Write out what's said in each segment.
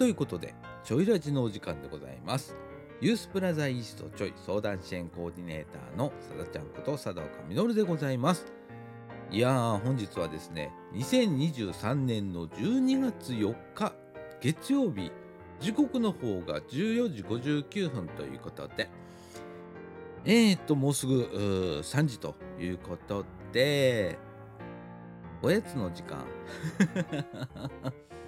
ということで、ちょいラジのお時間でございます。ユースプラザイーストちょい相談支援コーディネーターのさだちゃんこと佐田岡実でございます。いやー、本日はですね、2023年の12月4日月曜日、時刻の方が14時59分ということで、えーと、もうすぐう3時ということで、おやつの時間。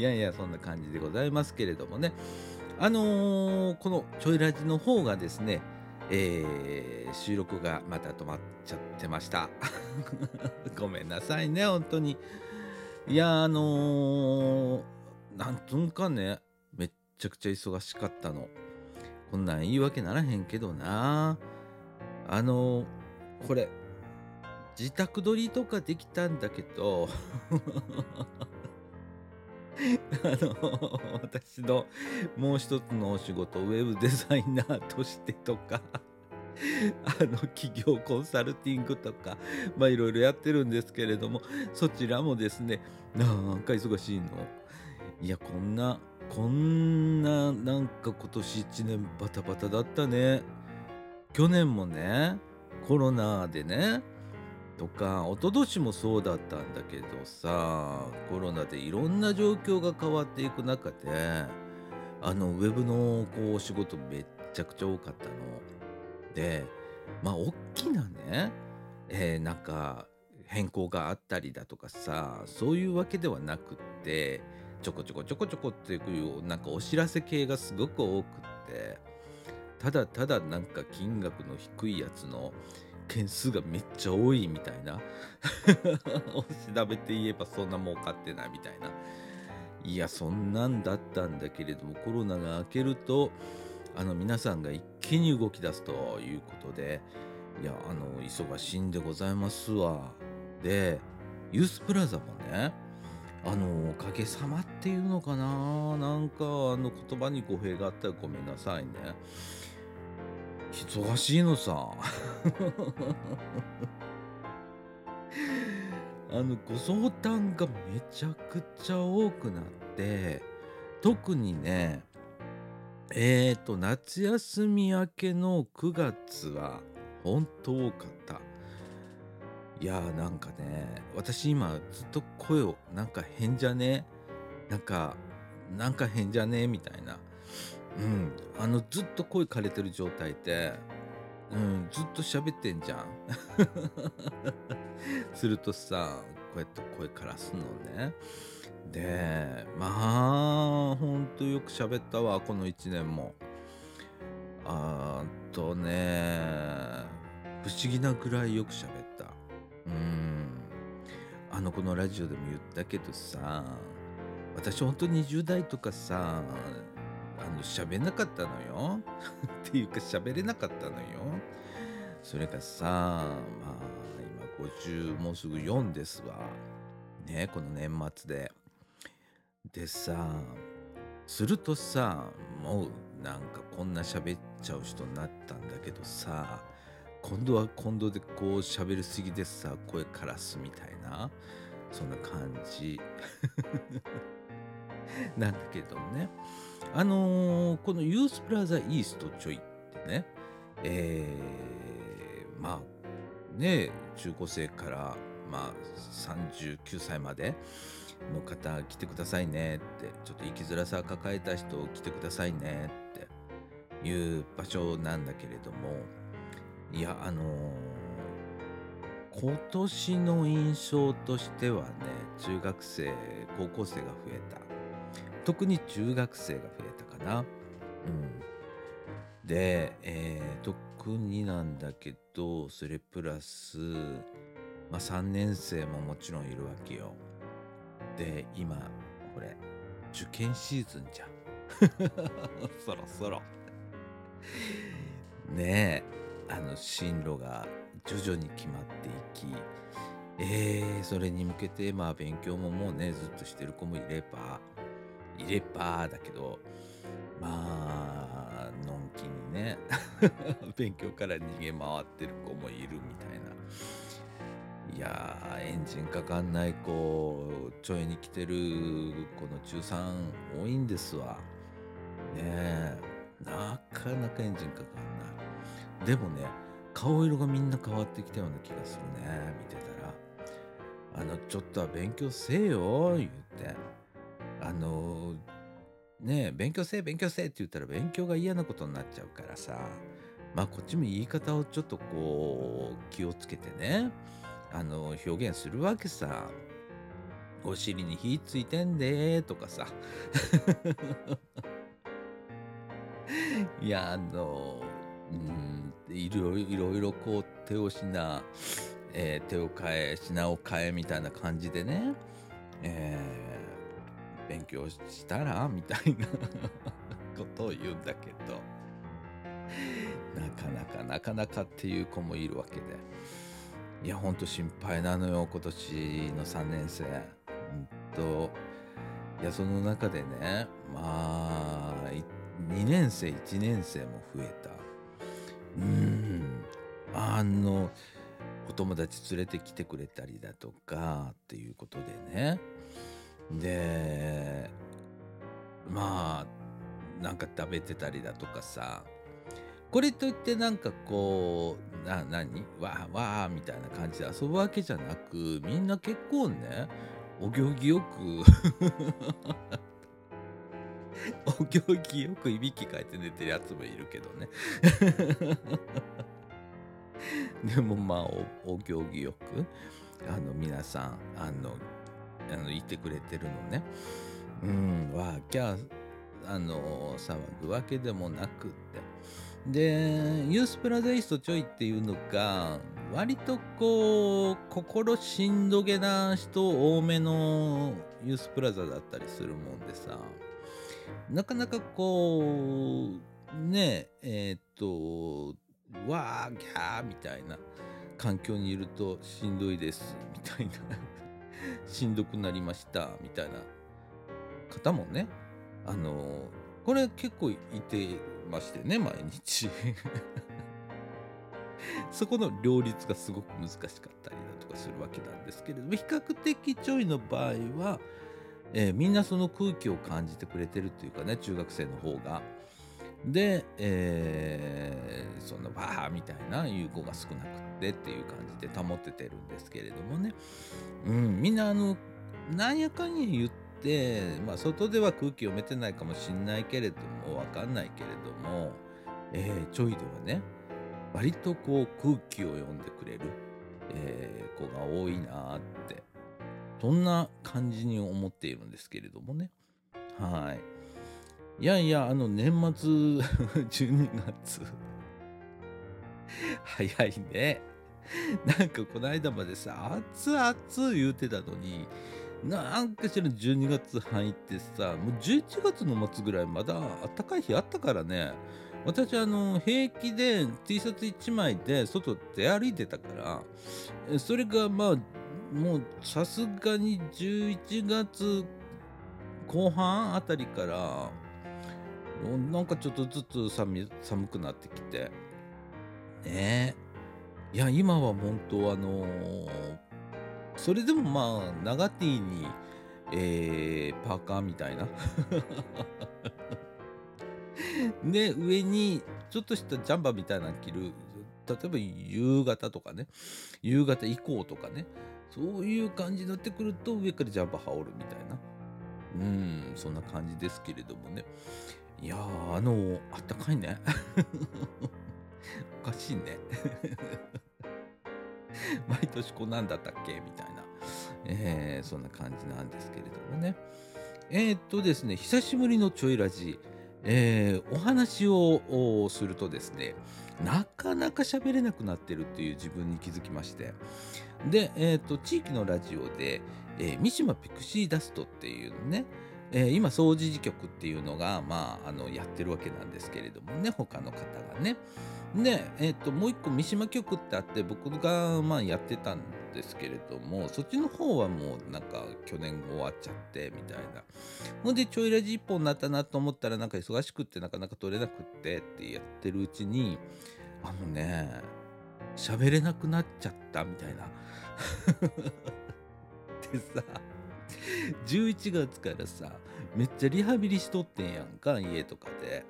いやいや、そんな感じでございますけれどもね。あのーこのちょいラジの方がですね、えー収録がまた止まっちゃってました。ごめんなさいね、本当に。いや、あのーなんとんかね、めっちゃくちゃ忙しかったの。こんなん言い訳ならへんけどな。あのーこれ、自宅撮りとかできたんだけど、あの私のもう一つのお仕事ウェブデザイナーとしてとかあの企業コンサルティングとかまあいろいろやってるんですけれどもそちらもですねなんか忙しいの。いやこんなこんななんか今年1年バタバタだったね。去年もねコロナでねとか一昨年もそうだったんだけどさコロナでいろんな状況が変わっていく中であのウェブのこうお仕事めっちゃくちゃ多かったの。でまあ大きなね、えーなんか変更があったりだとかさそういうわけではなくってちょこちょこちょこちょこっていうなんかお知らせ系がすごく多くってただただなんか金額の低いやつの件数がめっちゃ多いみたいな。調べて言えばそんな儲かってないみたいな。いやそんなんだったんだけれどもコロナが明けるとあの皆さんが一気に動き出すということでいやあの忙しいんでございますわ。でユースプラザもねあのおかげさまっていうのかな。なんかあの言葉に語弊があったらごめんなさいね。忙しいのさ。あのご相談がめちゃくちゃ多くなって特にねえーと夏休み明けの9月は本当多かった。いやーなんかね私今ずっと声をなんか変じゃね？なんかなんか変じゃね？みたいな。うん。あのずっと声枯れてる状態でうんずっと喋ってんじゃん。するとさこうやって声からすのね。でまあほんとよく喋ったわこの1年も。あーとね不思議なぐらいよく喋った。うん。あのこのラジオでも言ったけどさ私ほんと20代とかさあの喋んなかったのよ。っていうか喋れなかったのよ。それがさまあ今50もうすぐ4ですわ。ねこの年末で。でさするとさもうなんかこんな喋っちゃう人になったんだけどさ今度は今度でこう喋りすぎでさ声からすみたいなそんな感じ。なんだけどね。あのーこのユースプラザイーストちょいってねえーまあね中高生からまあ39歳までの方来てくださいねってちょっと生きづらさを抱えた人来てくださいねっていう場所なんだけれどもいやあのー今年の印象としてはね中学生高校生が増えた。特に中学生が増えたかな。うん。で、えー特になんだけどそれプラス、まあ、3年生ももちろんいるわけよ。で今これ受験シーズンじゃん。そろそろ。ねえあの進路が徐々に決まっていきえー、それに向けてまあ勉強ももうねずっとしてる子もいればいればだけどまあのんきにね 勉強から逃げ回ってる子もいるみたいな。いやエンジンかかんない子ちょいに来てるこの中3多いんですわ。ねえなかなかエンジンかかんない。でもね顔色がみんな変わってきたような気がするね見てたら。あのちょっとは勉強せえよ言って。あのね勉強せえ勉強せえって言ったら勉強が嫌なことになっちゃうからさまあこっちも言い方をちょっとこう気をつけてねあの表現するわけさ。お尻に火ついてんでとかさ。いやあのうんいろいろいろこう手をしな、えー、手を変え品を変えみたいな感じでね、え、勉強したらみたいな ことを言うんだけど。なかなかなかなかっていう子もいるわけで。いやほんと心配なのよ今年の3年生。うんといやその中でねまあ2年生1年生も増えた。うん。あのお友達連れてきてくれたりだとかっていうことでね。でまあなんか食べてたりだとかさこれといってなんかこうな何？わーわーみたいな感じで遊ぶわけじゃなくみんな結構ねお行儀よく お行儀よくいびきかいて寝てるやつもいるけどね。でもまあお行儀よくあの皆さんあのあのいてくれてるのね。うんわーキャーあの騒ぐわけでもなくって。でユースプラザイストちょいっていうのが割とこう心しんどげな人多めのユースプラザだったりするもんでさ。なかなかこうねえっ、とわーギャーみたいな環境にいるとしんどいですみたいな。しんどくなりましたみたいな方もねあのこれ結構いてましてね毎日 そこの両立がすごく難しかったりだとかするわけなんですけれども比較的ちょいの場合は、えー、みんなその空気を感じてくれてるっていうかね中学生の方が。で、えー、そんなバーみたいないう子が少なくってっていう感じで保っててるんですけれどもね、うん、みんなあのなんやかんや言って、まあ、外では空気読めてないかもしんないけれどもわかんないけれども、えー、ちょいではね割とこう空気を読んでくれる、えー、子が多いなってそんな感じに思っているんですけれどもね。はい。いやいやあの年末 12月。早いね。なんかこの間までさ熱々言うてたのになんかしら12月入ってさもう11月の末ぐらいまだ暖かい日あったからね。私あの平気で T シャツ1枚で外出歩いてたからそれがまあもうさすがに11月後半あたりからなんかちょっとずつ寒くなってきてねえいや今は本当あのー、それでもまあ長 T にえー、パーカーみたいな で、上にちょっとしたジャンバーみたいなの着る。例えば夕方とかね、夕方以降とかね、そういう感じになってくると上からジャンバー羽織るみたいな。うん、そんな感じですけれどもね。いや、あの、あったかいね。おかしいね。毎年こんなんだったっけ？みたいな、えー、そんな感じなんですけれどもね。えー、っとですね、久しぶりのちょいラジ。えー、お話をするとですねなかなか喋れなくなってるっていう自分に気づきましてで、えーと、地域のラジオで、えー、三島ピクシーダストっていうのね、えー、今掃除時局っていうのが、まあ、あのやってるわけなんですけれどもね他の方がね。で、えーと、もう一個三島局ってあって僕が、まあ、やってたんですけれどもそっちの方はもうなんか去年終わっちゃってみたいな。ほんでちょいラジ1本になったなと思ったらなんか忙しくってなかなか撮れなくってってやってるうちにあのね喋れなくなっちゃったみたいな。でさ 11月からさめっちゃリハビリしとってんやんか家とかで。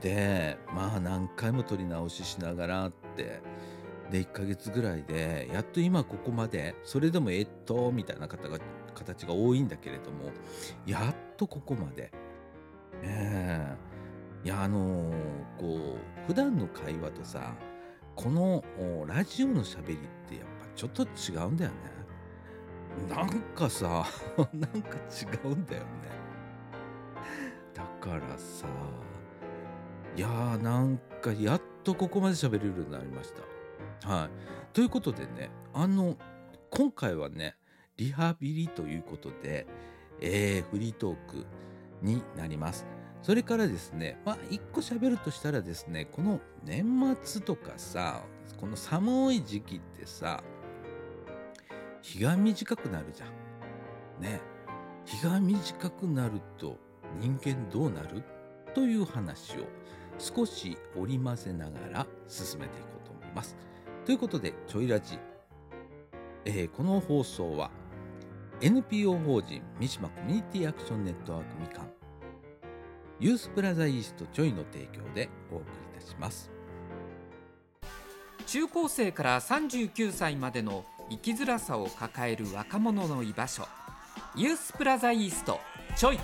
でまあ何回も撮り直ししながらって。で1ヶ月ぐらいでやっと今ここまでそれでもえっとみたいな方が形が多いんだけれどもやっとここまで。ええ。いやあのーこう普段の会話とさこのラジオのしゃべりってやっぱちょっと違うんだよね。なんかさ なんか違うんだよね。だからさいやーなんかやっとここまで喋れるようになりました。はい。ということでねあの今回はねリハビリということで、えーフリートークになります。それからですねまあ一個喋るとしたらですねこの年末とかさこの寒い時期ってさ日が短くなるじゃん。ね。日が短くなると人間どうなる？という話を少し織り交ぜながら進めていこうと思います。ということでちょいラジ、えーこの放送は NPO 法人三島コミュニティアクションネットワークみかん。ユースプラザイーストちょいの提供でお送りいたします。中高生から39歳までの生きづらさを抱える若者の居場所。ユースプラザイーストちょい。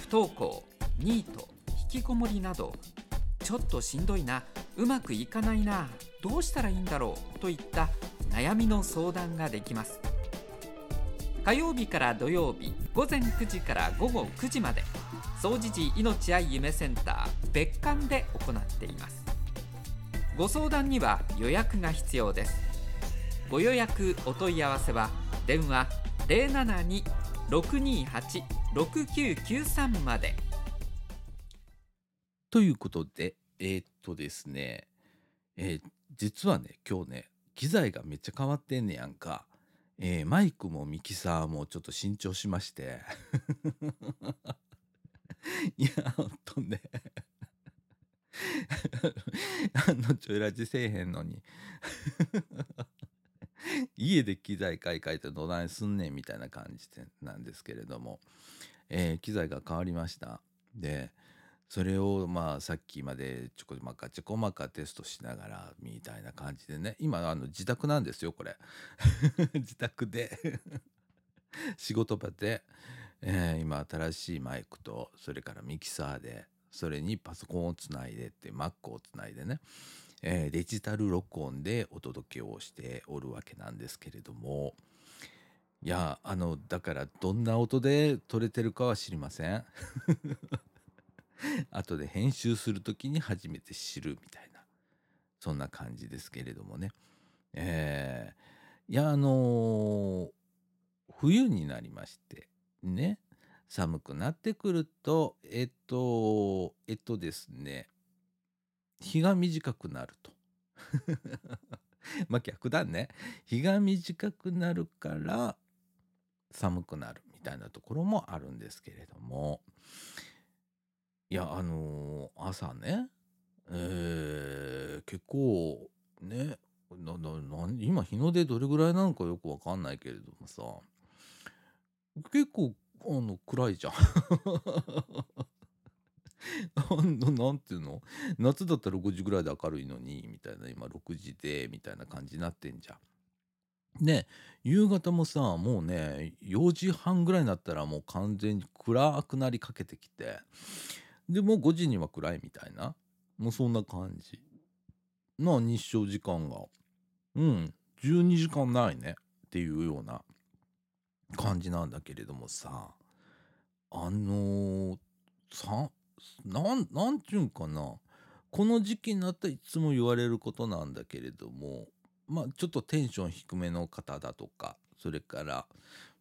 不登校ニート引きこもりなど。ちょっとしんどいな。うまくいかないな。どうしたらいいんだろうといった悩みの相談ができます。火曜日から土曜日午前9時から午後9時まで。総持寺命愛夢センター別館で行っています。ご相談には予約が必要です。ご予約お問い合わせは電話072-628-6993まで。ということでえーっとですねえー実はね今日ね機材がめっちゃ変わってんねやんか、えーマイクもミキサーもちょっと新調しまして。いやほんとね。あのちょいラジせえへんのに。家で機材買い替えてどないすんねんみたいな感じでなんですけれども、えー機材が変わりました。でそれをまあさっきまでちょこまかちょこまかテストしながらみたいな感じでね。今あの自宅なんですよこれ。自宅で。仕事場で、えー今新しいマイクとそれからミキサーでそれにパソコンをつないでって Mac をつないでね、えーデジタル録音でお届けをしておるわけなんですけれども。いやあのだからどんな音で撮れてるかは知りません。後で編集する時に初めて知るみたいな。そんな感じですけれどもね。えーいやあのー冬になりましてね。寒くなってくるとえっとえっとですね。日が短くなると。まあ逆だね。日が短くなるから寒くなるみたいなところもあるんですけれども。いやあのー朝ねえー結構ね今日の出どれぐらいなのかよくわかんないけれどもさ結構あの暗いじゃん。なんなんていうの？夏だったら5時ぐらいで明るいのにみたいな今6時でみたいな感じになってんじゃん。で夕方もさもうね4時半ぐらいになったらもう完全に暗くなりかけてきてでもう5時には暗いみたいなもうそんな感じな日照時間がうん12時間ないねっていうような感じなんだけれどもさあのーなんなんちゅうんかな。この時期になったらいつも言われることなんだけれどもまあちょっとテンション低めの方だとかそれから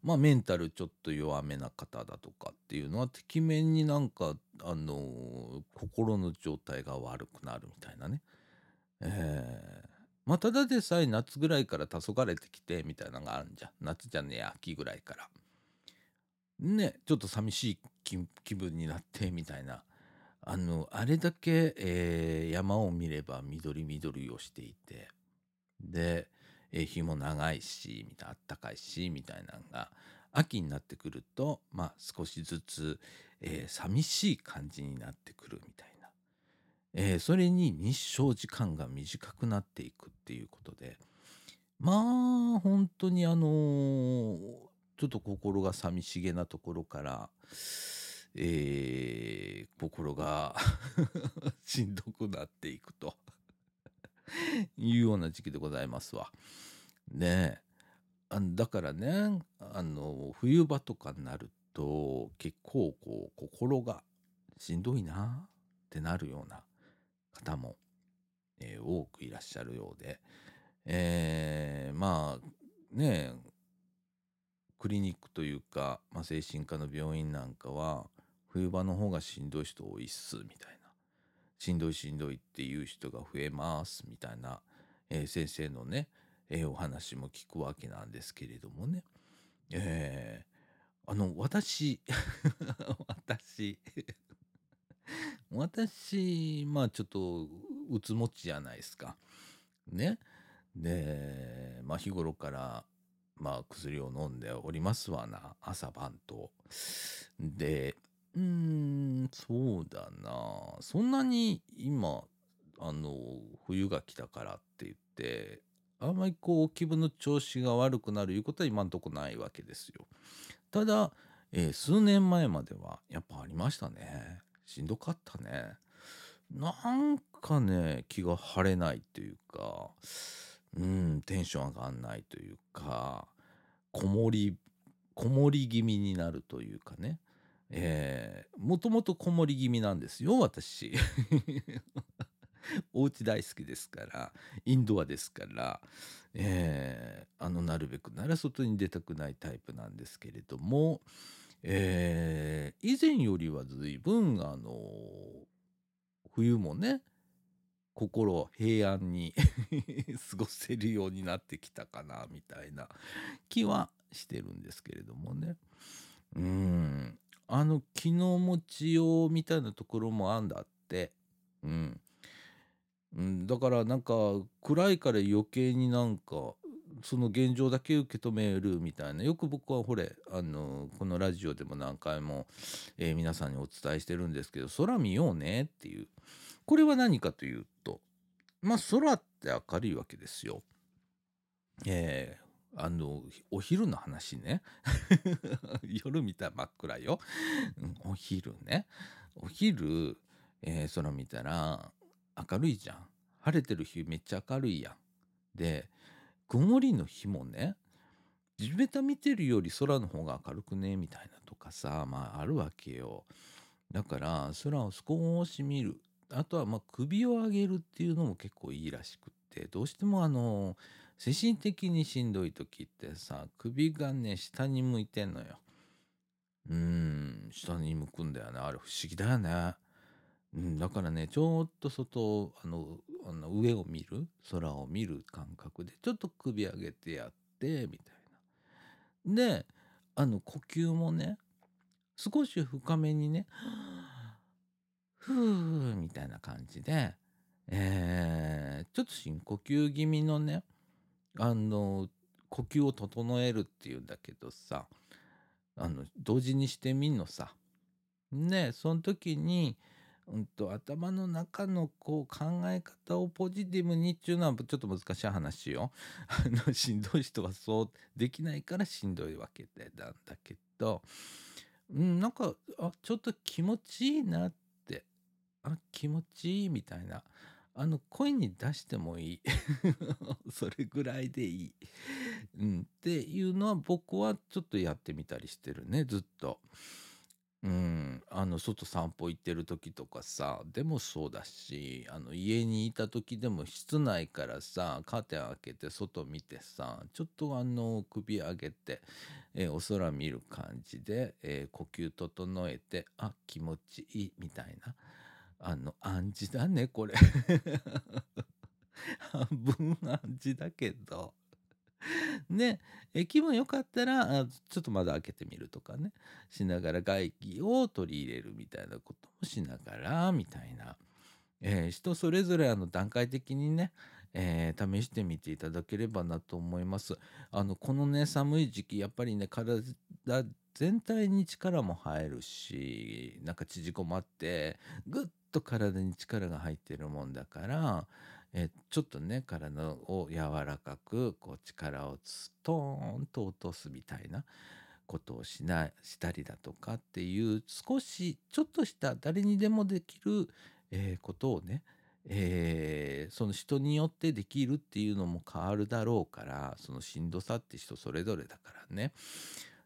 まあメンタルちょっと弱めな方だとかっていうのはてきめんになんかあの心の状態が悪くなるみたいなね。えーまあただでさえ夏ぐらいから黄昏れてきてみたいなのがあるんじゃん。夏じゃねえ秋ぐらいから。ねちょっと寂しい気分になってみたいな。あのあれだけ、えー山を見れば緑緑をしていてで、えー日も長いしみたいなあったかいしみたいなのが秋になってくるとまあ少しずつ、えー寂しい感じになってくるみたいな、えーそれに日照時間が短くなっていくっていうことでまあ本当にあのーちょっと心が寂しげなところから、えー心が しんどくなっていくと。いうような時期でございますわ。ねえ。あだからねあの冬場とかになると結構こう心がしんどいなってなるような方も、えー多くいらっしゃるようで、えーまあねえ。クリニックというか、まあ、精神科の病院なんかは冬場の方がしんどい人多いっすみたいな。しんどいしんどいっていう人が増えますみたいな、えー先生のね、えーお話も聞くわけなんですけれどもね。えーあの私 私私まあちょっとうつ持ちじゃないですか。ね。でまあ日頃からまあ薬を飲んでおりますわな朝晩と。でうーんそうだな。そんなに今あの冬が来たからって言ってあんまりこう気分の調子が悪くなるいうことは今んとこないわけですよ。ただ、えー数年前まではやっぱありましたね。しんどかったね。なんかね気が晴れないというかうんテンション上がんないというかこもりこもり気味になるというかね。えーもともとこもり気味なんですよ私。お家大好きですからインドアですから、えーあのなるべくなら外に出たくないタイプなんですけれども、えー以前よりは随分あの冬もね心平安に 過ごせるようになってきたかなみたいな気はしてるんですけれどもね。うん。あの気の持ちようみたいなところもあんだって。うん、だからなんか暗いから余計になんかその現状だけ受け止めるみたいな。よく僕はほれあのこのラジオでも何回も、え皆さんにお伝えしてるんですけど空見ようねっていう。これは何かというとまあ空って明るいわけですよ。えーあのお昼の話ね。夜見たら真っ暗よ、お昼ね。お昼、えー空見たら明るいじゃん。晴れてる日めっちゃ明るいやん。で曇りの日もね地べた見てるより空の方が明るくね？みたいなとかさまああるわけよ。だから空を少し見る。あとはまあ首を上げるっていうのも結構いいらしくってどうしてもあの精神的にしんどい時ってさ首がね下に向いてんのよ。うーん下に向くんだよね。あれ不思議だよね。うん、だからねちょっと外あのあの上を見る空を見る感覚でちょっと首上げてやってみたいな。であの呼吸もね少し深めにねふーみたいな感じで、えーちょっと深呼吸気味のねあの呼吸を整えるっていうんだけどさあの同時にしてみんのさ。ねその時にうんと、頭の中のこう考え方をポジティブにっていうのはちょっと難しい話よ。あのしんどい人はそうできないからしんどいわけでなんだけど、うん、なんかあちょっと気持ちいいなってあ気持ちいいみたいなあの声に出してもいい。それぐらいでいい、うん、っていうのは僕はちょっとやってみたりしてるね。ずっと。うん、あの外散歩行ってる時とかさ。でもそうだしあの家にいた時でも室内からさカーテン開けて外見てさちょっとあの首上げて、えーお空見る感じで、えー呼吸整えてあ気持ちいいみたいな。あの暗示だねこれ。半分暗示だけど。でえ気分良かったらあちょっと窓開けてみるとかね。しながら外気を取り入れるみたいなこともしながらみたいな、えー人それぞれあの段階的にね、えー試してみていただければなと思います。あのこのね寒い時期やっぱりね体全体に力も入るしなんか縮こまってぐっと体に力が入ってるもんだから、えちょっとね体を柔らかくこう力をストーンと落とすみたいなことをしなしたりだとかっていう少しちょっとした誰にでもできる、えーことをね、えーその人によってできるっていうのも変わるだろうからそのしんどさって人それぞれだからね。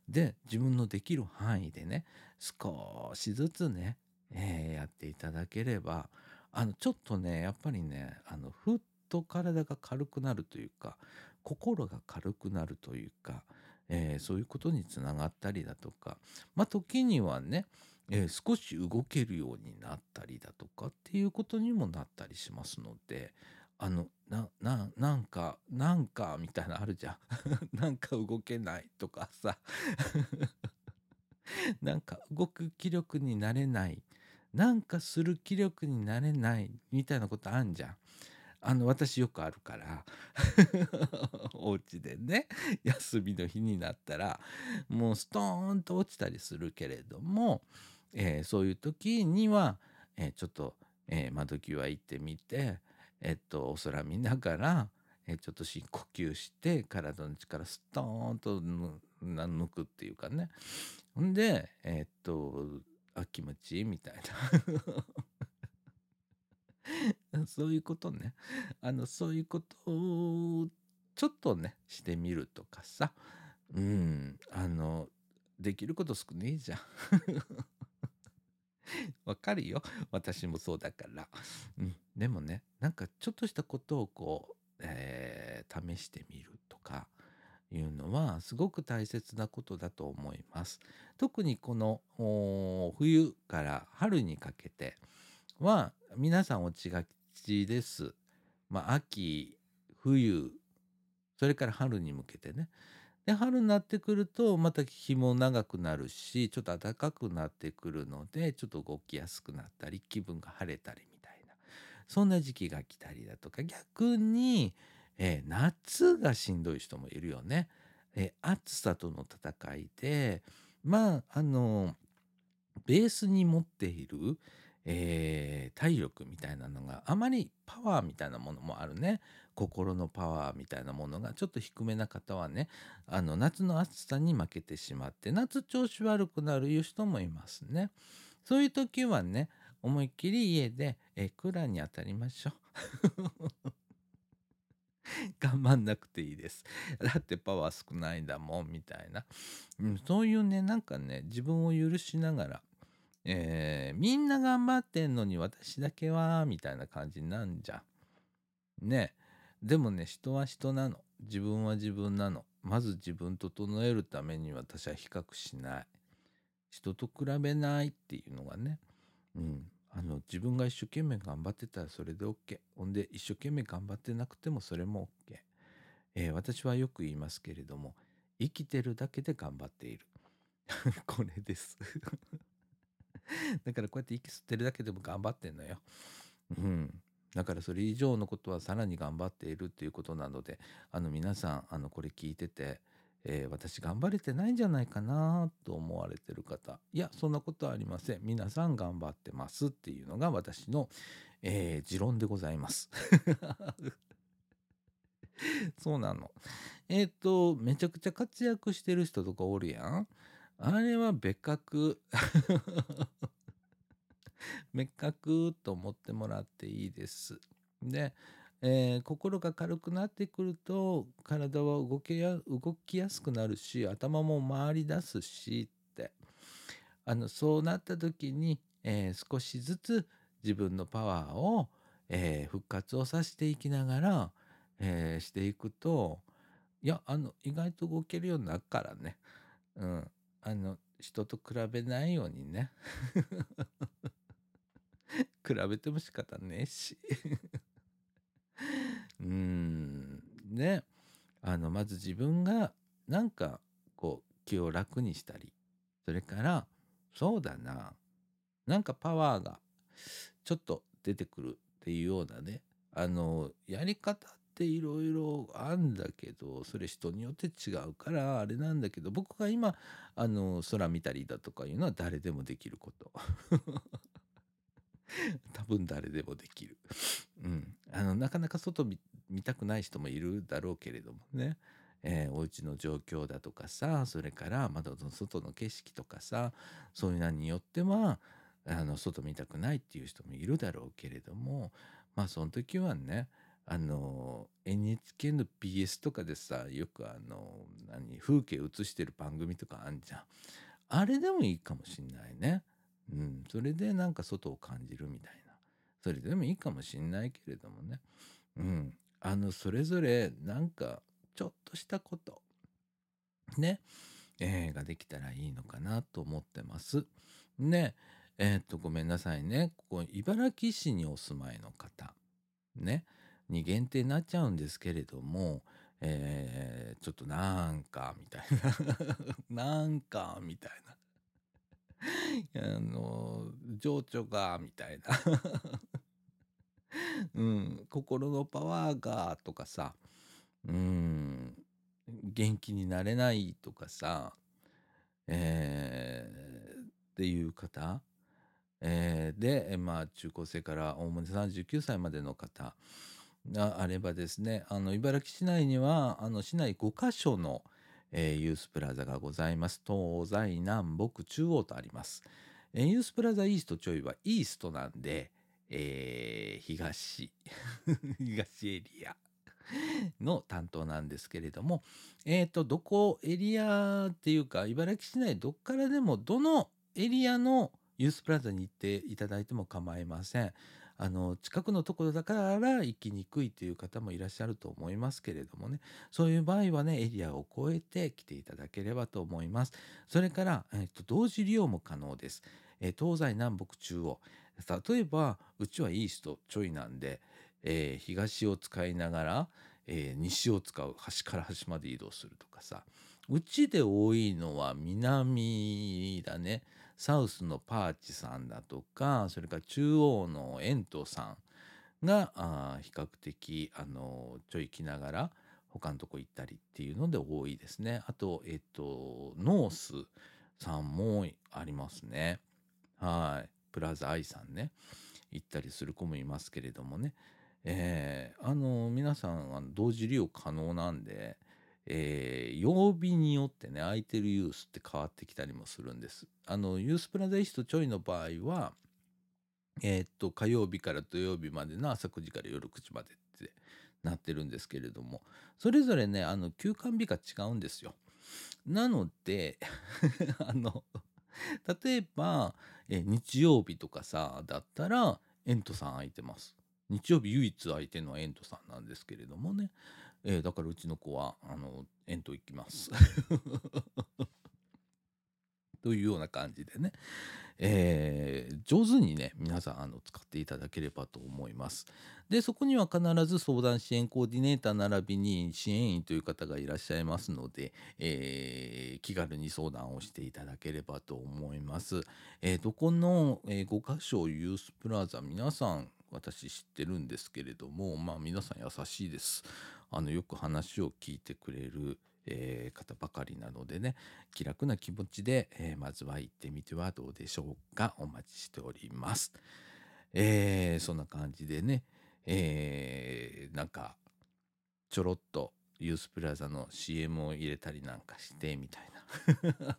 で自分のできる範囲でね少しずつね、えーやっていただければあのちょっとねやっぱりねあのふっと体が軽くなるというか心が軽くなるというか、えーそういうことにつながったりだとかまあ時にはね、えー少し動けるようになったりだとかっていうことにもなったりしますのであのなななんかなんかみたいなのあるじゃん。なんか動けないとかさ。なんか動く気力になれないなんかする気力になれないみたいなことあんじゃん。あの私よくあるから。お家でね。休みの日になったらもうストーンと落ちたりするけれども、えーそういう時には、えーちょっと、えー窓際行ってみて、えっとお空見ながら、えーちょっと深呼吸して体の力ストーンと抜くっていうかね。ほんでえっとあ気持ち？いいみたいな。そういうことね。あのそういうことをちょっとねしてみるとかさ。うん。あのできること少ねえじゃん。わかるよ。私もそうだから、うん、でもねなんかちょっとしたことをこう、えー試してみるとか。いうのはすごく大切なことだと思います。特にこの冬から春にかけては皆さん落ちがちです。まあ秋冬それから春に向けてね。で春になってくるとまた日も長くなるしちょっと暖かくなってくるのでちょっと動きやすくなったり気分が晴れたりみたいなそんな時期が来たりだとか逆に、えー夏がしんどい人もいるよね。えー暑さとの戦いでまああのベースに持っている、えー体力みたいなのがあまりパワーみたいなものもあるね心のパワーみたいなものがちょっと低めな方はねあの夏の暑さに負けてしまって夏調子悪くなるいう人もいますね。そういう時はね思いっきり家で、えークーラーに当たりましょう。頑張んなくていいです。だってパワー少ないんだもんみたいな、うん、そういうねなんかね自分を許しながら、えーみんな頑張ってんのに私だけはみたいな感じなんじゃん。ね。でもね人は人なの。自分は自分なの。まず自分整えるために私は比較しない。人と比べないっていうのがね、うん、あの自分が一生懸命頑張ってたらそれで OK ほんで一生懸命頑張ってなくてもそれも OK、えー私はよく言いますけれども生きてるだけで頑張っている。これです。だからこうやって息吸ってるだけでも頑張ってんのよ。うん。だからそれ以上のことはさらに頑張っているっていうことなのであの皆さんあのこれ聞いてて、えー私頑張れてないんじゃないかなと思われてる方いやそんなことはありません皆さん頑張ってますっていうのが私の、えー持論でございます。そうなの。えっ、とめちゃくちゃ活躍してる人とかおるやん。あれは別格。別格と思ってもらっていいです。で、えー心が軽くなってくると体は動けや動きやすくなるし頭も回り出すしって。あのそうなった時に、えー少しずつ自分のパワーを、えー復活をさせていきながら、えーしていくといやあの意外と動けるようになるからね、うん、あの人と比べないようにね。比べても仕方ねえし。うん。ね。あのまず自分がなんかこう気を楽にしたりそれからそうだな。なんかパワーがちょっと出てくるっていうようなね。あのやり方っていろいろあんだけどそれ人によって違うからあれなんだけど僕が今あの空見たりだとかいうのは誰でもできること。多分誰でもできる、うん、あのなかなか外見たくない人もいるだろうけれどもね。えー、お家の状況だとかさそれから窓の外の景色とかさそういうのによってはあの外見たくないっていう人もいるだろうけれどもまあその時はねあの NHK の BS とかでさよくあの何風景映してる番組とかあんじゃん。あれでもいいかもしんないね。うん。それでなんか外を感じるみたいな。それでもいいかもしんないけれどもね。うん。あのそれぞれなんかちょっとしたこと。ね、えー、ができたらいいのかなと思ってます。ね。えー、っとごめんなさいね。ここ茨城市にお住まいの方。ね。に限定になっちゃうんですけれども、えー、ちょっとなんかみたいな。なんかみたいな。あの情緒がみたいな。うん、心のパワーがとかさうん元気になれないとかさ、えー、っていう方、えー、で、まあ、中高生からおおむね39歳までの方があればですねあの茨城市内にはあの市内5か所の、えー、ユースプラザがございます東西南北中央とあります、えー、ユースプラザイーストちょいはイーストなんで、えー、東 東エリアの担当なんですけれども、えっ、ー、と、どこエリアっていうか、茨城市内どっからでも、どのエリアのユースプラザに行っていただいても構いません。あの近くのところだから行きにくいという方もいらっしゃると思いますけれどもね。そういう場合はねエリアを越えて来ていただければと思います。それから、えっと、同時利用も可能です、え東西南北中央。例えばうちはイーストちょいなんで、えー、東を使いながら、えー、西を使う端から端まで移動するとかさ。うちで多いのは南だね。サウスのパーチさんだとかそれから中央のエントさんがあ比較的あのちょい来ながら他のとこ行ったりっていうので多いですね。あとえっとノースさんもありますね。はい。プラザアイさんね。行ったりする子もいますけれどもね。えー、あの皆さんあの同時利用可能なんで、えー、曜日によってね空いてるユースって変わってきたりもするんです。あのユースプラザイストちょいの場合はえー、っと火曜日から土曜日までの朝9時から夜9時までってなってるんですけれどもそれぞれねあの休館日が違うんですよ。なので あの例えばえ日曜日とかさだったらエントさん空いてます。日曜日唯一相手のはエントさんなんですけれどもね、えー、だからうちの子はあのエント行きます というような感じでね、えー、上手にね皆さんあの使っていただければと思います。でそこには必ず相談支援コーディネーター並びに支援員という方がいらっしゃいますので、えー、気軽に相談をしていただければと思います。えー、どこの、えー、5箇所ユースプラザ皆さん私知ってるんですけれどもまあ皆さん優しいです。あのよく話を聞いてくれる、えー、方ばかりなのでね気楽な気持ちで、えー、まずは行ってみてはどうでしょうか。お待ちしております。えー、そんな感じでねえー、なんかちょろっとユースプラザの CM を入れたりなんかしてみたいな。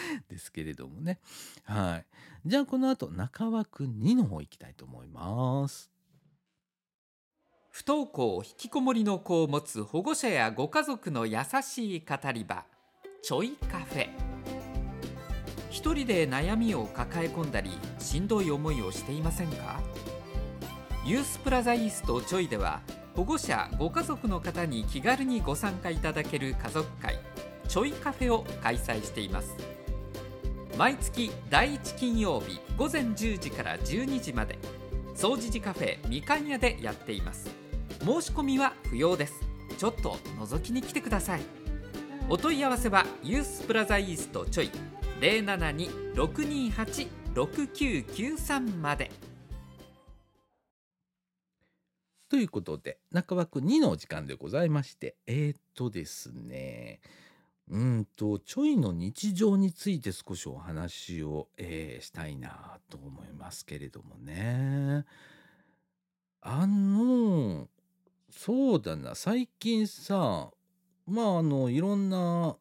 ですけれどもね。はい。じゃあこの後中枠2の方行きたいと思います。不登校引きこもりの子を持つ保護者やご家族の優しい語り場ちょいカフェ一人で悩みを抱え込んだりしんどい思いをしていませんか？ユースプラザイーストちょいでは保護者ご家族の方に気軽にご参加いただける家族会ちょいカフェを開催しています毎月第1金曜日午前10時から12時まで。総除寺カフェみかん屋でやっています。申し込みは不要です。ちょっと覗きに来てください。お問い合わせはユースプラザイーストちょい072-628-6993まで。ということで中枠2の時間でございましてえー、っとですね。うんとちょいの日常について少しお話を、えーしたいなと思いますけれどもね。あのそうだな。最近さまああのいろんな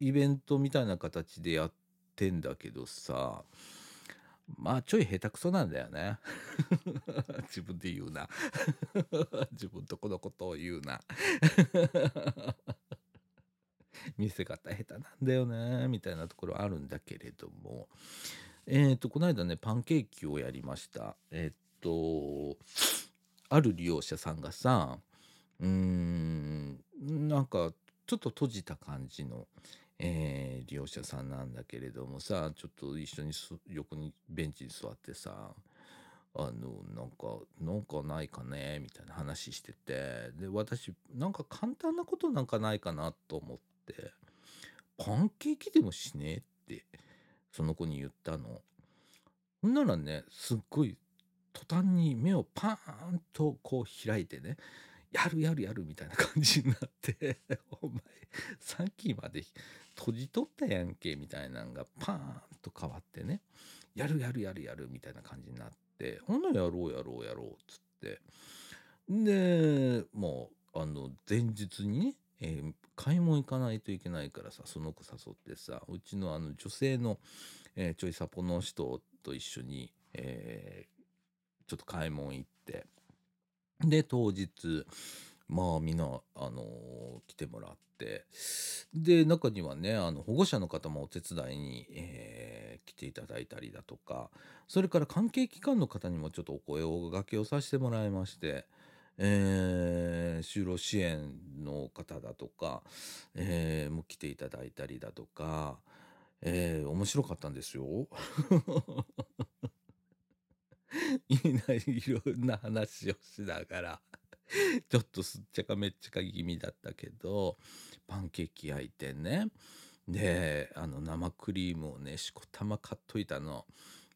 イベントみたいな形でやってんだけどさまあちょい下手くそなんだよね。自分で言うな。自分とこのことを言うな。見せ方下手なんだよねみたいなところあるんだけれども。えっ、とこの間ねパンケーキをやりました。えっ、とある利用者さんがさうーんなんかちょっと閉じた感じの、えー利用者さんなんだけれどもさちょっと一緒に横にベンチに座ってさあのなんかなんかないかねみたいな話してて。で私なんか簡単なことなんかないかなと思ってパンケーキでもしねえ？ってその子に言ったの。ほんならねすっごい途端に目をパーンとこう開いてねやるやるやるみたいな感じになってお前さっきまで閉じとったやんけみたいなんがパーンと変わってねやるやるやるやるみたいな感じになってほんならやろうやろうやろうっつってでもうあの前日にね、えー買い物行かないといけないからさその子誘ってさうちのあの女性の、えーちょいサポの人と一緒に、えーちょっと買い物行ってで当日まあみんな、あの来てもらってで中にはねあの保護者の方もお手伝いに、えー来ていただいたりだとかそれから関係機関の方にもちょっとお声をがけをさせてもらいまして、えー就労支援の方だとか、えーも来ていただいたりだとか、えー面白かったんですよ。いろんな話をしながらちょっとすっちゃかめっちゃか気味だったけどパンケーキ焼いてねであの生クリームをねしこたま買っといたの。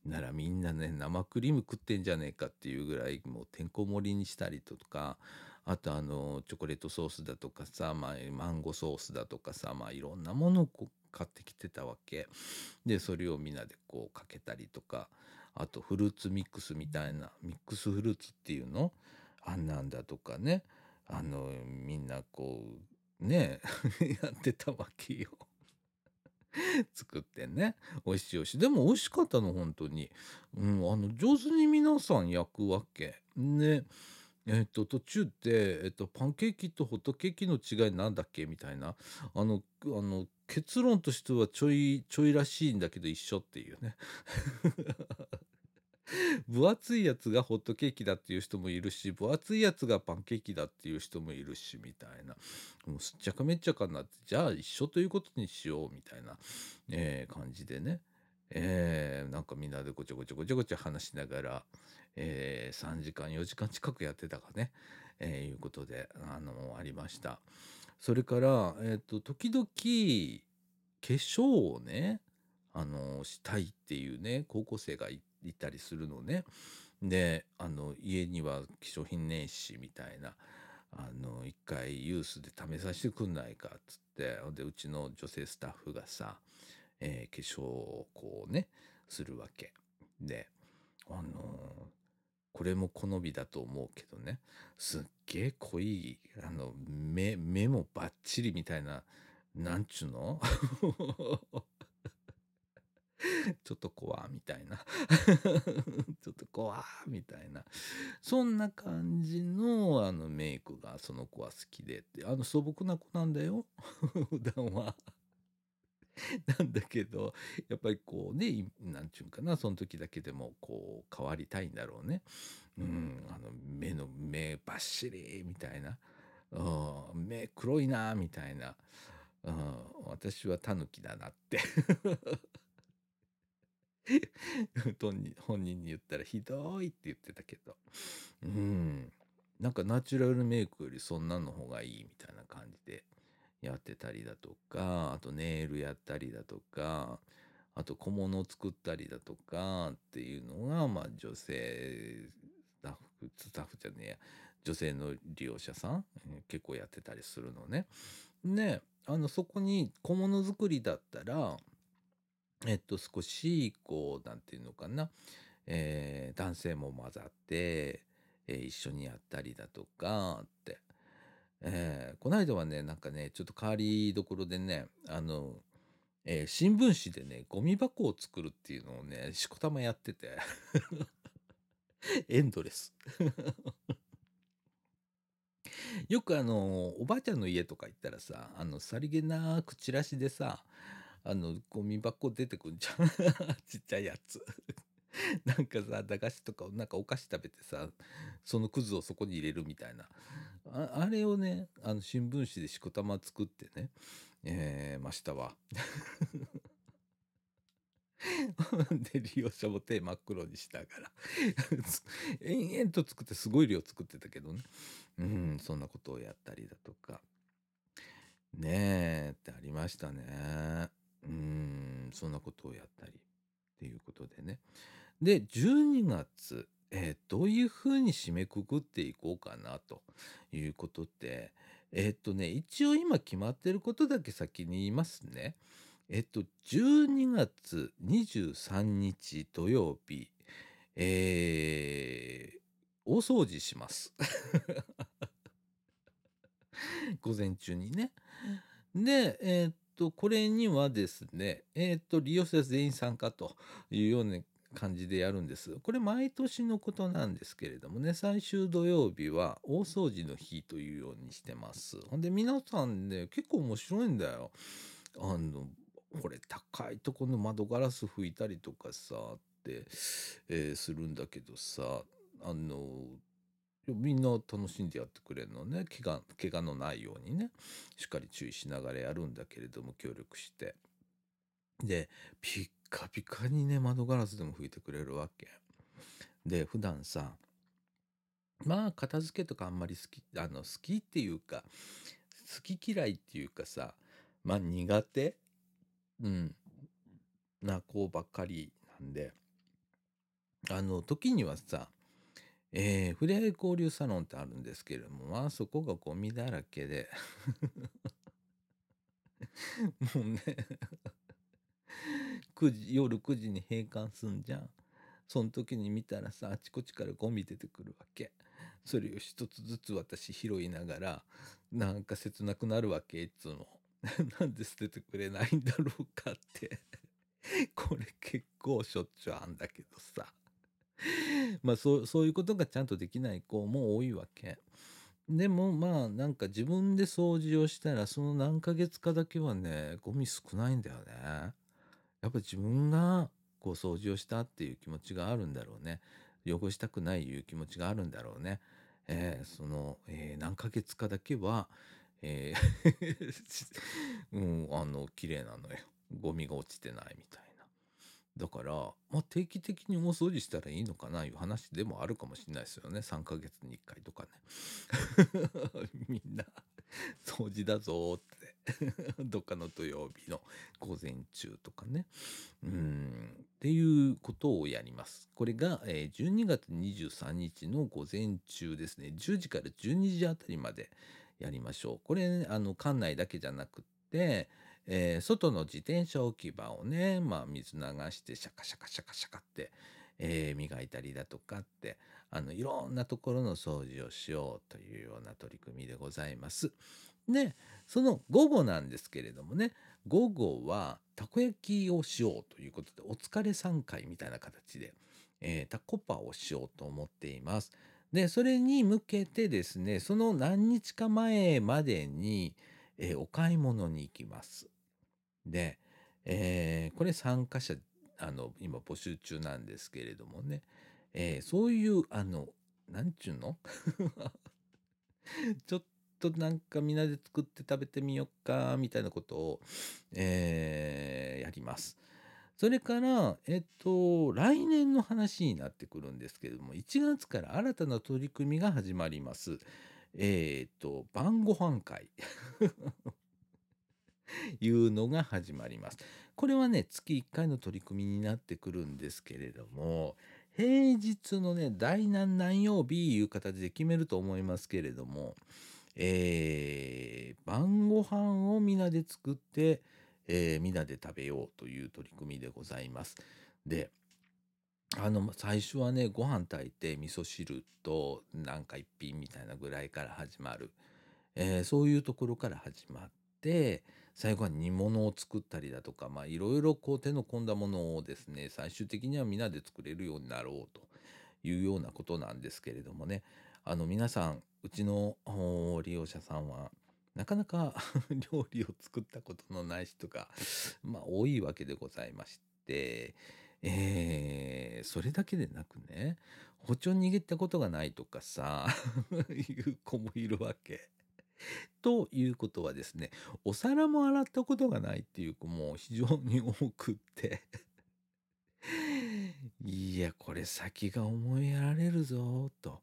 ならみんなね生クリーム食ってんじゃねえかっていうぐらいもうてんこ盛りにしたりとかあとあのチョコレートソースだとかさ、まあ、マンゴーソースだとかさ、まあ、いろんなものを買ってきてたわけ。でそれをみんなでこうかけたりとかあとフルーツミックスみたいなミックスフルーツっていうの？あんなんだとかね。あのみんなこうね やってたわけよ。作ってね。美味しい美味しい。でも美味しかったの本当に、うん、あの上手に皆さん焼くわけ。ね。えっと途中で、えっと、パンケーキとホットケーキの違いなんだっけ？みたいな。あのあの結論としてはちょいちょいらしいんだけど一緒っていうね。分厚いやつがホットケーキだっていう人もいるし分厚いやつがパンケーキだっていう人もいるしみたいな。もうすっちゃかめっちゃかになってじゃあ一緒ということにしようみたいな、えー感じでね、えーなんかみんなでごちゃごちゃごちゃごちゃ話しながら、えー3時間4時間近くやってたかね、えーいうことであのありました。それから、えー、と時々化粧をねあのしたいっていうね高校生がいいたりするのね。であの家には化粧品ねえしみたいなあの一回ユースで試させてくんないかっつってでうちの女性スタッフがさ、えー化粧をこうねするわけであのこれも好みだと思うけどねすっげえ濃いあの目目もバッチリみたいななんちゅうの？ちょっと怖みたいな。ちょっと怖みたいな。そんな感じのあのメイクがその子は好きでって。あの素朴な子なんだよ。普段は。なんだけどやっぱりこうねいなんちゅうんかな。その時だけでもこう変わりたいんだろうね。うん、あの目の目ばっしりみたいな、目黒いなみたいな、私はタヌキだなって。本人に言ったらひどいって言ってたけど、うん、なんかナチュラルメイクよりそんなの方がいいみたいな感じでやってたりだとかあとネイルやったりだとかあと小物を作ったりだとかっていうのが、まあ、女性スタッフスタッフじゃねえや。女性の利用者さん？結構やってたりするのね。であのそこに小物作りだったらえっと少しこう何て言うのかな、えー、男性も混ざって、えー、一緒にやったりだとかって、えー、この間はねなんかねちょっと変わりどころでねあの、え新聞紙でねゴミ箱を作るっていうのをねしこたまやってて。エンドレス。よくあのおばあちゃんの家とか行ったらさあのさりげなくチラシでさあのゴミ箱出てくんじゃん。ちっちゃいやつ。なんかさ駄菓子とかなんかお菓子食べてさそのくずをそこに入れるみたいな。ああれをねあの新聞紙でしこたま作ってねえー、ましたわ。で利用者も手真っ黒にしながら。延々と作ってすごい量作ってたけどね。うんそんなことをやったりだとか。ねえってありましたね。そんなことをやったりっていうことでねで12月えー、どういうふうに締めくくっていこうかなということってえー、っとね一応今決まってることだけ先に言いますね。えっと、12月23日土曜日、えー、大掃除します。午前中にね。で、えー、っと、これにはですね、えー、と、利用者全員参加というような感じでやるんです。これ毎年のことなんですけれどもね、最終土曜日は大掃除の日というようにしてます。ほんで、皆さんね、結構面白いんだよ。あの、これ高いとこの窓ガラス拭いたりとかさって、えー、するんだけどさあのみんな楽しんでやってくれるのね。怪我怪我のないようにね。しっかり注意しながらやるんだけれども協力して。でピッカピカにね窓ガラスでも拭いてくれるわけ。で普段さまあ片付けとかあんまり好きあの好きっていうか好き嫌いっていうかさまあ苦手？うん、な子ばっかりなんで、あの、時にはさ、えー、ふれあい交流サロンってあるんですけれども、まあそこがゴミだらけで もうね 9時、夜9時に閉館すんじゃん。その時に見たらさ、あちこちからゴミ出てくるわけ。それを一つずつ私拾いながら、なんか切なくなるわけ、いつも。なんで捨ててくれないんだろうかってこれ結構しょっちゅうあんだけどさ まあそうそういうことがちゃんとできない子も多いわけ。でもまあなんか自分で掃除をしたらその何ヶ月かだけはねゴミ少ないんだよね。やっぱ自分がこう掃除をしたっていう気持ちがあるんだろうね。汚したくないいう気持ちがあるんだろうね。えー、その、えー、何ヶ月かだけはえー うん、あの、綺麗なのよ。ゴミが落ちてないみたいな。だから、まあ、定期的に大掃除したらいいのかないう話でもあるかもしれないですよね。3ヶ月に1回とかね。みんな、掃除だぞって。どっかの土曜日の午前中とかね。うん、っていうことをやります。これが、えー、12月23日の午前中ですね。10時から12時あたりまで、やりましょう。これ、あの、館内だけじゃなくって、えー、外の自転車置き場をね、まあ、水流してシャカシャカシャカシャカって、えー、磨いたりだとかって、あの、いろんなところの掃除をしようというような取り組みでございます。で、その午後なんですけれどもね、午後はたこ焼きをしようということで、お疲れ3回みたいな形で、えー、タコパをしようと思っています。で、それに向けてですね、その何日か前までに、えー、お買い物に行きます。で、えー、これ参加者、あの、今募集中なんですけれどもね、えー、そういう、あの、なんちゅうの？ちょっとなんかみんなで作って食べてみよっか、みたいなことを、えー、やります。それから、えっと、来年の話になってくるんですけれども、1月から新たな取り組みが始まります。えっと、晩ご飯会 いうのが始まります。これはね、月1回の取り組みになってくるんですけれども、平日のね、第何何曜日いう形で決めると思いますけれども、えー晩ご飯をみんなで作って、えーみんなで食べようという取り組みでございます。で、あの最初はねご飯炊いて味噌汁となんか一品みたいなぐらいから始まる、えーそういうところから始まって最後は煮物を作ったりだとかまあいろいろこう手の込んだものをですね最終的にはみんなで作れるようになろうというようなことなんですけれどもね。あの皆さんうちの利用者さんはなかなか 料理を作ったことのない人が、まあ、多いわけでございまして、えーそれだけでなくね包丁握ったことがないとかさ いう子もいるわけ。ということはですねお皿も洗ったことがないっていう子も非常に多くって いやこれ先が思いやられるぞと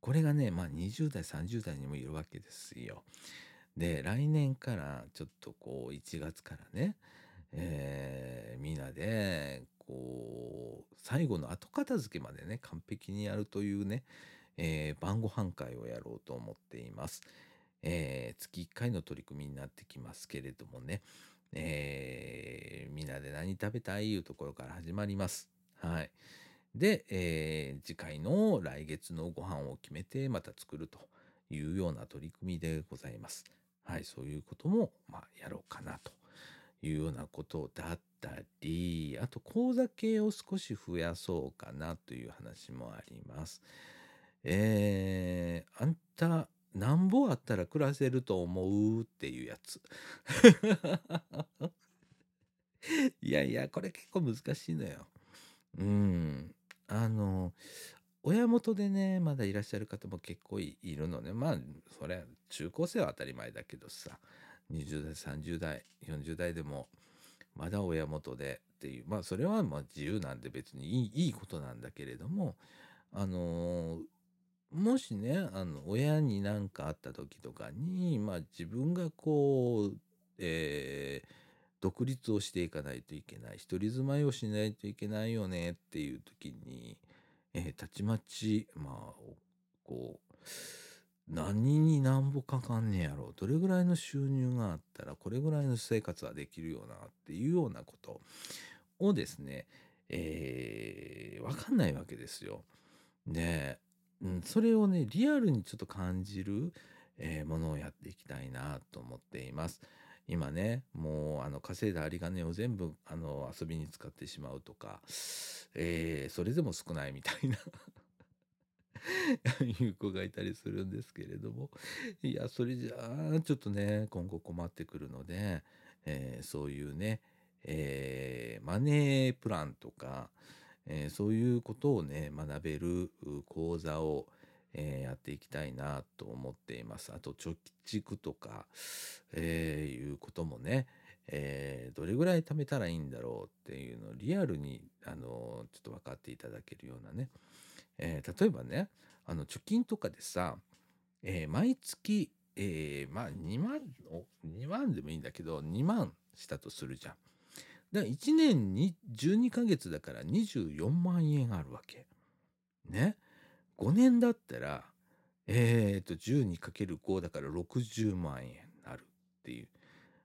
これがねまあ20代30代にもいるわけですよ。で来年からちょっとこう1月からね、えーみんなでこう最後の後片付けまでね完璧にやるというね、えー晩ご飯会をやろうと思っています。えー月1回の取り組みになってきますけれどもね、えーみんなで何食べたいいうところから始まります。はい。で、えー次回の来月のご飯を決めてまた作るというような取り組みでございます。はい、そういうことも、まあ、やろうかなというようなことだったり、あと講座系を少し増やそうかなという話もあります。えー、あんた、なんぼあったら暮らせると思う？っていうやつ。いやいや、これ結構難しいのよ。うん。あの、親元でね、まだいらっしゃる方も結構いるのね。まあ、それは中高生は当たり前だけどさ、20代、30代、40代でも、まだ親元でっていう、まあ、それはまあ自由なんで別にいいいいことなんだけれども、あのもしね、あの、親に何かあった時とかに、まあ自分がこう、えー独立をしていかないといけない、一人住まいをしないといけないよねっていう時に、えーたちまち、まあ、こう、何になんぼかかんねやろう、どれぐらいの収入があったら、これぐらいの生活はできるよなっていうようなことをですね、えーわかんないわけですよ。で、うん、それをね、リアルにちょっと感じる、えーものをやっていきたいなと思っています。今ね、もうあの稼いだ有り金を全部あの遊びに使ってしまうとか、えーそれでも少ないみたいな いう子がいたりするんですけれども、いや、それじゃあちょっとね、今後困ってくるので、えーそういうね、えーマネープランとか、えーそういうことをね、学べる講座を、えーやっていきたいなと思っています。あと、貯蓄とか、えーいうこともね、えーどれぐらい貯めたらいいんだろうっていうのをリアルに、あのちょっと分かっていただけるようなね、えー例えばね、あの貯金とかでさ、えー毎月、えーまあ2万お、2万でもいいんだけど、2万したとするじゃん。だから1年に12ヶ月だから24万円あるわけ。ね？5年だったら、えっと、12×5 だから60万円になるっていう。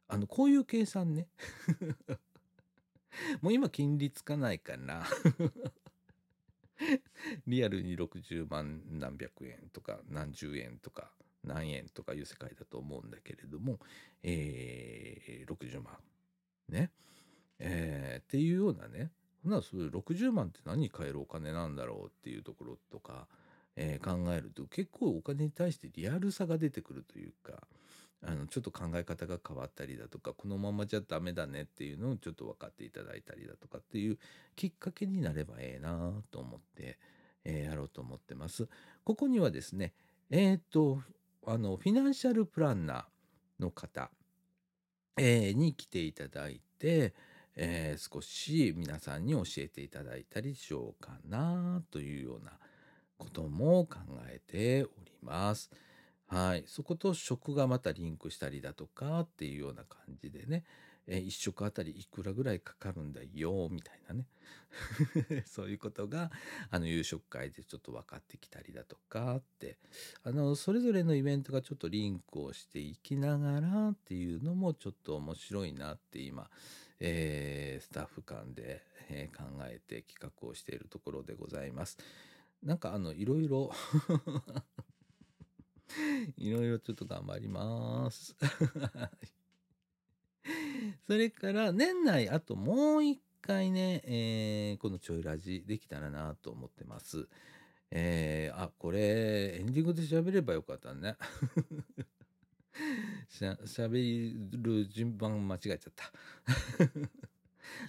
あの、こういう計算ね。もう今金利つかないから、リアルに60万何百円とか何十円とか何円とかいう世界だと思うんだけれども、えー60万。ね。えーっていうようなね。ほな、それ60万って何に変えるお金なんだろうっていうところとか、えー考えると結構お金に対してリアルさが出てくるというか、あのちょっと考え方が変わったりだとかこのままじゃダメだねっていうのをちょっと分かっていただいたりだとかっていうきっかけになればええなと思って、えーやろうと思ってます。ここにはですねえっ、とあのフィナンシャルプランナーの方、えーに来ていただいて、えー少し皆さんに教えていただいたりしようかなというようなことも考えております。はい、そこと食がまたリンクしたりだとかっていうような感じでね、えー、1食あたりいくらぐらいかかるんだよみたいなね。そういうことがあの夕食会でちょっと分かってきたりだとかって。あのそれぞれのイベントがちょっとリンクをしていきながらっていうのもちょっと面白いなって今、えースタッフ間で、えー考えて企画をしているところでございます。なんかあのいろいろ いろいろちょっと頑張ります。それから年内あともう一回ね、えーこのちょいラジできたらなと思ってます。えーあ、これエンディングで喋ればよかったね。しゃ喋る順番間違えちゃった。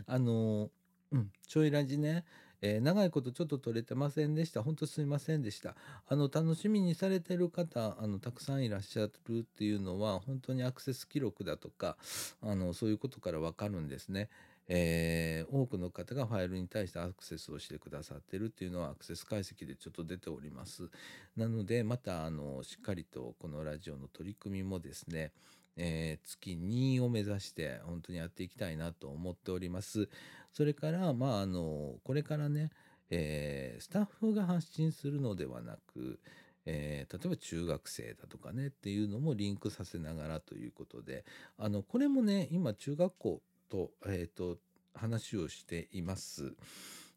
あのうん、ちょいラジね、えー長いことちょっと撮れてませんでした。本当すいませんでした。あの楽しみにされてる方あのたくさんいらっしゃるっていうのは本当にアクセス記録だとかあのそういうことからわかるんですね。えー多くの方がファイルに対してアクセスをしてくださってるっていうのはアクセス解析でちょっと出ております。なのでまたあのしっかりとこのラジオの取り組みもですね、えー月2を目指して本当にやっていきたいなと思っております。それからまああのこれからね、えースタッフが発信するのではなく、えー例えば中学生だとかねっていうのもリンクさせながらということであのこれもね今中学校と,、えーと話をしています。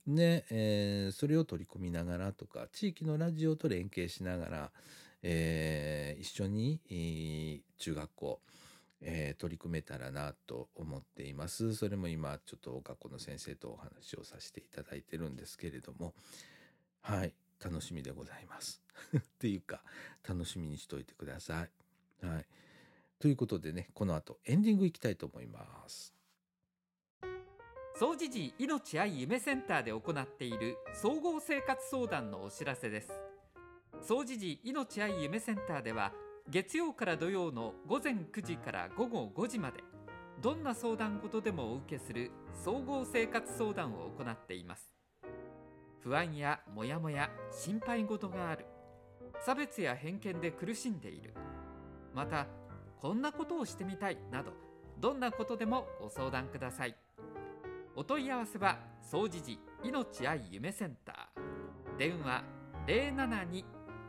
で、えーそれを取り込みながらとか地域のラジオと連携しながら、えー一緒に、中学校、えー取り組めたらなと思っています。それも今ちょっと学校の先生とお話をさせていただいてるんですけれどもはい楽しみでございます。っていうか楽しみにしといてください。はい、ということでねこの後エンディングいきたいと思います。総持寺命愛夢センターで行っている総合生活相談のお知らせです総持寺命愛夢センターでは月曜から土曜の午前9時から午後5時までどんな相談事でもお受けする総合生活相談を行っています。不安やモヤモヤ心配事がある。差別や偏見で苦しんでいる。またこんなことをしてみたいなどどんなことでもご相談ください。お問い合わせは総持寺命愛夢センター。電話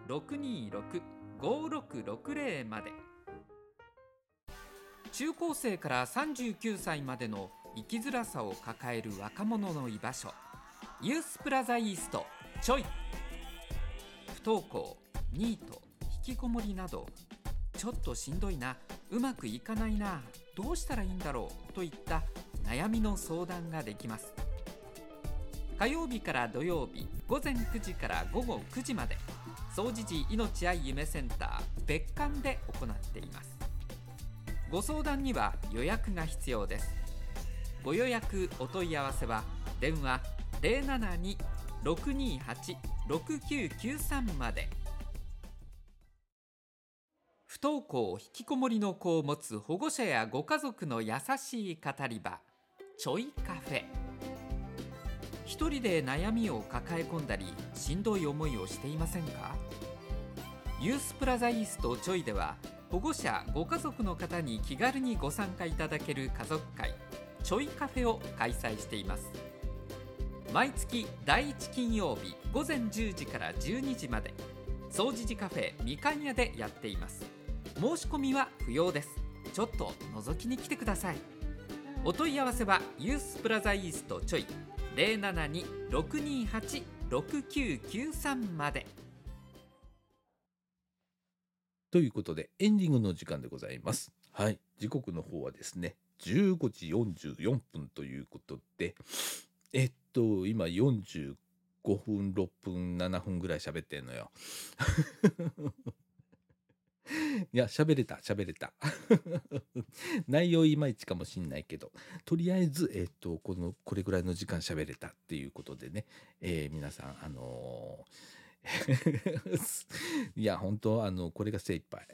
072-626 072-626-5660まで。中高生から39歳までの生きづらさを抱える若者の居場所。ユースプラザイーストちょい。不登校ニート引きこもりなど。ちょっとしんどいなうまくいかないなどうしたらいいんだろうといった悩みの相談ができます。火曜日から土曜日午前9時から午後9時まで。総持寺命愛夢センター別館で行っています。ご相談には予約が必要です。ご予約お問い合わせは電話072-628-6993まで。不登校引きこもりの子を持つ保護者やご家族の優しい語り場ちょいカフェ。一人で悩みを抱え込んだりしんどい思いをしていませんか？ユースプラザイーストちょいでは保護者ご家族の方に気軽にご参加いただける家族会ちょいカフェを開催しています。毎月第1金曜日午前10時から12時まで総持寺カフェみかん屋でやっています。申し込みは不要です。ちょっと覗きに来てください。お問い合わせはユースプラザイーストちょい。072-628-6993までということでエンディングの時間でございます。はい時刻の方はですね15時44分ということでえっと今45分6分7分ぐらい喋ってんのよ。いや喋れた喋れた。内容いまいちかもしんないけどとりあえず、えっとこのこれぐらいの時間喋れたっていうことでね、えー皆さんあのー いや本当あのこれが精一杯。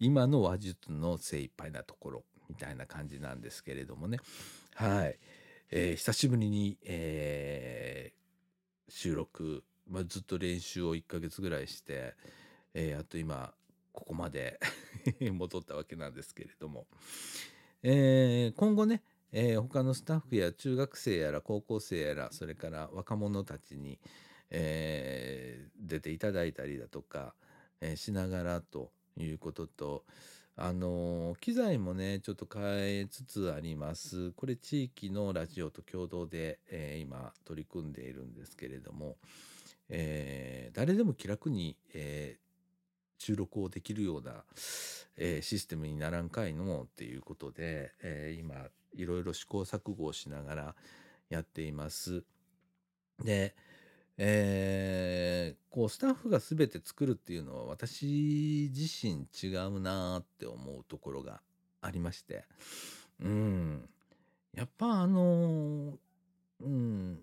今の話術の精一杯なところみたいな感じなんですけれどもね。はい。えー久しぶりに、え収録、まあ、ずっと練習を1ヶ月ぐらいして、えあと今ここまで 戻ったわけなんですけれども、えー今後ね、えー他のスタッフや中学生やら高校生やらそれから若者たちに、えー出ていただいたりだとか、えーしながらということとあのー機材もねちょっと変えつつあります。これ地域のラジオと共同で、え今取り組んでいるんですけれども、え誰でも気楽に、えー収録をできるような、えーシステムにならんかいのっていうことで、えー今いろいろ試行錯誤をしながらやっています。で、えーこうスタッフが全て作るっていうのは私自身違うなーって思うところがありまして。うん。やっぱあのーうん。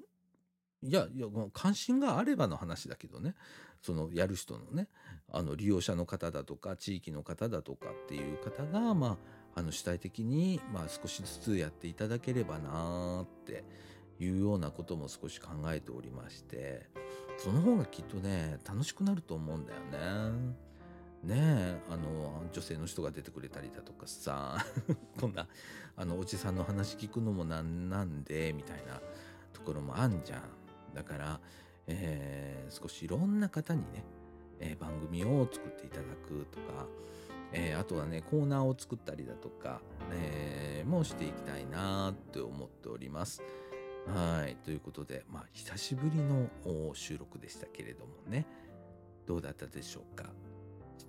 いやいや関心があればの話だけどねそのやる人のねあの利用者の方だとか地域の方だとかっていう方がまああの主体的に、まあ、少しずつやっていただければなーっていうようなことも少し考えておりましてその方がきっとね楽しくなると思うんだよね。ねえあの女性の人が出てくれたりだとかさ こんなあのおじさんの話聞くのもなんなんでみたいなところもあんじゃん。だから、えー少しいろんな方にね、えー番組を作っていただくとか、えーあとはねコーナーを作ったりだとか、えーもしていきたいなって思っております。はい。ということでまあ久しぶりの収録でしたけれどもね。どうだったでしょうか？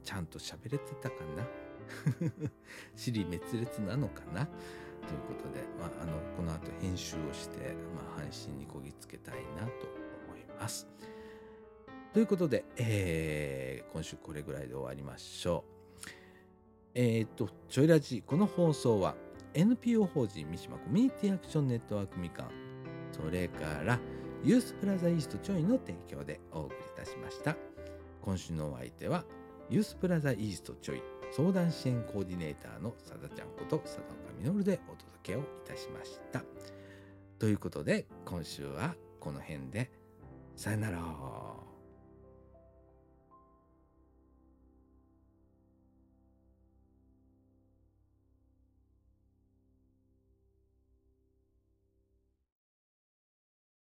ちゃんと喋れてたかな？尻滅裂なのかな？ということで、まあ、あのこの後編集をして、まあ、配信にこぎつけたいなとます。ということで、えー今週これぐらいで終わりましょう。えーっと、ちょいラジ、この放送は NPO 法人三島コミュニティアクションネットワークみかん、それからユースプラザイーストちょいの提供でお送りいたしました。今週のお相手はユースプラザイーストちょい相談支援コーディネーターのさだちゃんこと佐岡実でお届けをいたしました。ということで今週はこの辺でさよなら。